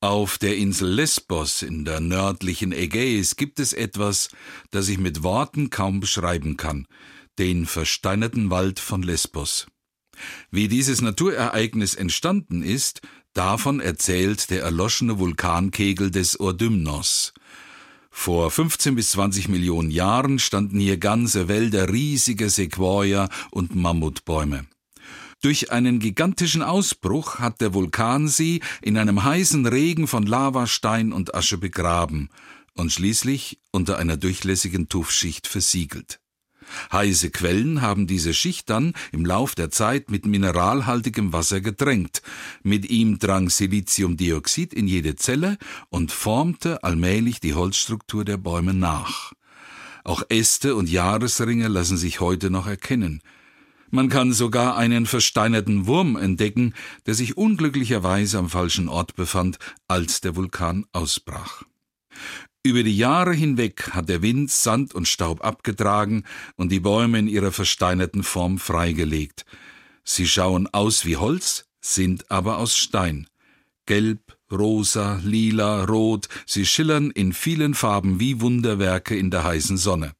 Auf der Insel Lesbos in der nördlichen Ägäis gibt es etwas, das ich mit Worten kaum beschreiben kann, den versteinerten Wald von Lesbos. Wie dieses Naturereignis entstanden ist, davon erzählt der erloschene Vulkankegel des Ordymnos. Vor 15 bis 20 Millionen Jahren standen hier ganze Wälder riesiger Sequoia und Mammutbäume. Durch einen gigantischen Ausbruch hat der Vulkan sie in einem heißen Regen von Lava, Stein und Asche begraben und schließlich unter einer durchlässigen Tuffschicht versiegelt. Heiße Quellen haben diese Schicht dann im Lauf der Zeit mit mineralhaltigem Wasser gedrängt. Mit ihm drang Siliziumdioxid in jede Zelle und formte allmählich die Holzstruktur der Bäume nach. Auch Äste und Jahresringe lassen sich heute noch erkennen. Man kann sogar einen versteinerten Wurm entdecken, der sich unglücklicherweise am falschen Ort befand, als der Vulkan ausbrach. Über die Jahre hinweg hat der Wind Sand und Staub abgetragen und die Bäume in ihrer versteinerten Form freigelegt. Sie schauen aus wie Holz, sind aber aus Stein. Gelb, rosa, lila, rot, sie schillern in vielen Farben wie Wunderwerke in der heißen Sonne.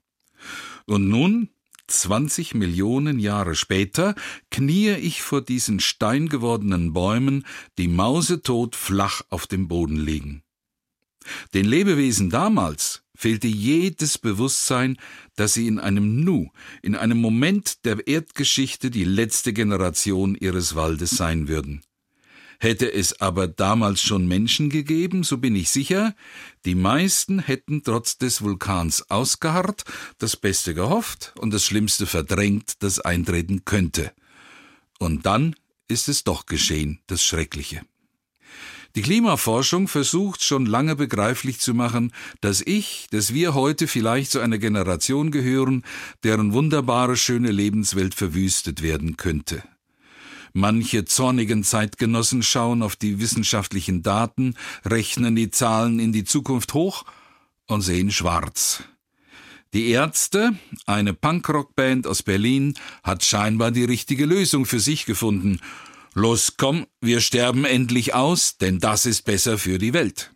Und nun 20 Millionen Jahre später kniee ich vor diesen steingewordenen Bäumen, die mausetot flach auf dem Boden liegen. Den Lebewesen damals fehlte jedes Bewusstsein, dass sie in einem Nu, in einem Moment der Erdgeschichte die letzte Generation ihres Waldes sein würden. Hätte es aber damals schon Menschen gegeben, so bin ich sicher, die meisten hätten trotz des Vulkans ausgeharrt, das Beste gehofft und das Schlimmste verdrängt, das eintreten könnte. Und dann ist es doch geschehen, das Schreckliche. Die Klimaforschung versucht schon lange begreiflich zu machen, dass ich, dass wir heute vielleicht zu einer Generation gehören, deren wunderbare, schöne Lebenswelt verwüstet werden könnte. Manche zornigen Zeitgenossen schauen auf die wissenschaftlichen Daten, rechnen die Zahlen in die Zukunft hoch und sehen schwarz. Die Ärzte, eine Punkrockband aus Berlin, hat scheinbar die richtige Lösung für sich gefunden. Los, komm, wir sterben endlich aus, denn das ist besser für die Welt.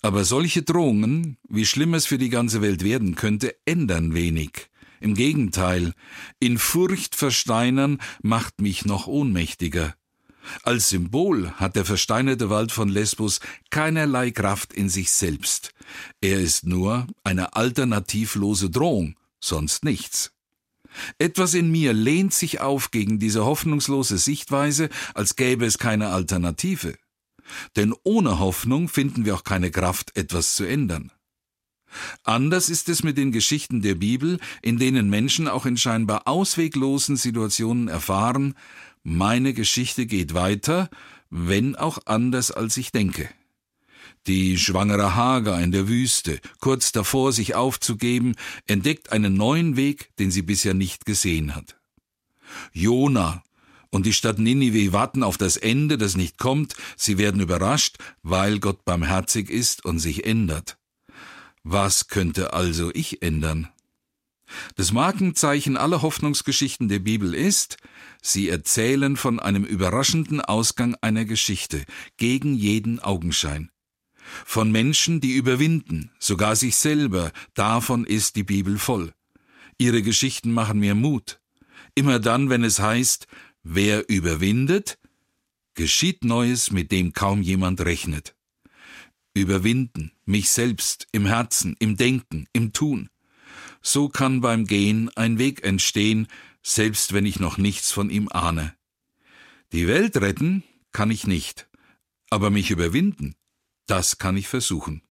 Aber solche Drohungen, wie schlimm es für die ganze Welt werden könnte, ändern wenig. Im Gegenteil, in Furcht versteinern macht mich noch ohnmächtiger. Als Symbol hat der versteinerte Wald von Lesbos keinerlei Kraft in sich selbst. Er ist nur eine alternativlose Drohung, sonst nichts. Etwas in mir lehnt sich auf gegen diese hoffnungslose Sichtweise, als gäbe es keine Alternative. Denn ohne Hoffnung finden wir auch keine Kraft, etwas zu ändern. Anders ist es mit den Geschichten der Bibel, in denen Menschen auch in scheinbar ausweglosen Situationen erfahren, meine Geschichte geht weiter, wenn auch anders als ich denke. Die schwangere Hager in der Wüste, kurz davor sich aufzugeben, entdeckt einen neuen Weg, den sie bisher nicht gesehen hat. Jona und die Stadt Ninive warten auf das Ende, das nicht kommt, sie werden überrascht, weil Gott barmherzig ist und sich ändert. Was könnte also ich ändern? Das Markenzeichen aller Hoffnungsgeschichten der Bibel ist, sie erzählen von einem überraschenden Ausgang einer Geschichte, gegen jeden Augenschein. Von Menschen, die überwinden, sogar sich selber, davon ist die Bibel voll. Ihre Geschichten machen mir Mut. Immer dann, wenn es heißt, wer überwindet, geschieht Neues, mit dem kaum jemand rechnet überwinden, mich selbst im Herzen, im Denken, im Tun. So kann beim Gehen ein Weg entstehen, selbst wenn ich noch nichts von ihm ahne. Die Welt retten kann ich nicht, aber mich überwinden, das kann ich versuchen.